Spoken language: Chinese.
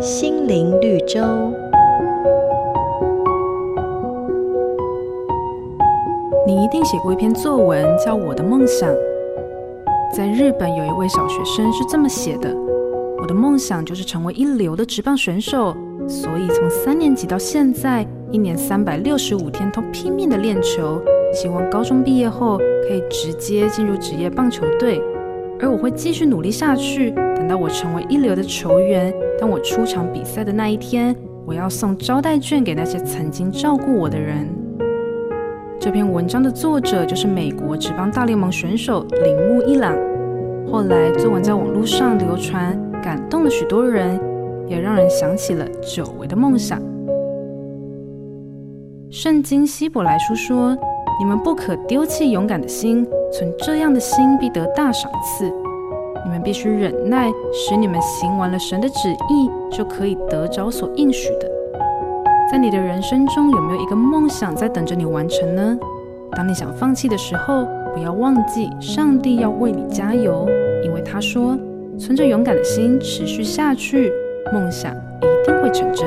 心灵绿洲。你一定写过一篇作文，叫《我的梦想》。在日本，有一位小学生是这么写的：“我的梦想就是成为一流的职棒选手，所以从三年级到现在，一年三百六十五天都拼命的练球，希望高中毕业后可以直接进入职业棒球队。而我会继续努力下去，等到我成为一流的球员，当我出场比赛的那一天，我要送招待券给那些曾经照顾我的人。”这篇文章的作者就是美国职棒大联盟选手铃木一朗。后来作文在网络上流传，感动了许多人，也让人想起了久违的梦想。圣经希伯来书说：“你们不可丢弃勇敢的心，存这样的心必得大赏赐。你们必须忍耐，使你们行完了神的旨意，就可以得着所应许的。”在你的人生中，有没有一个梦想在等着你完成呢？当你想放弃的时候，不要忘记上帝要为你加油，因为他说：“存着勇敢的心，持续下去，梦想一定会成真。”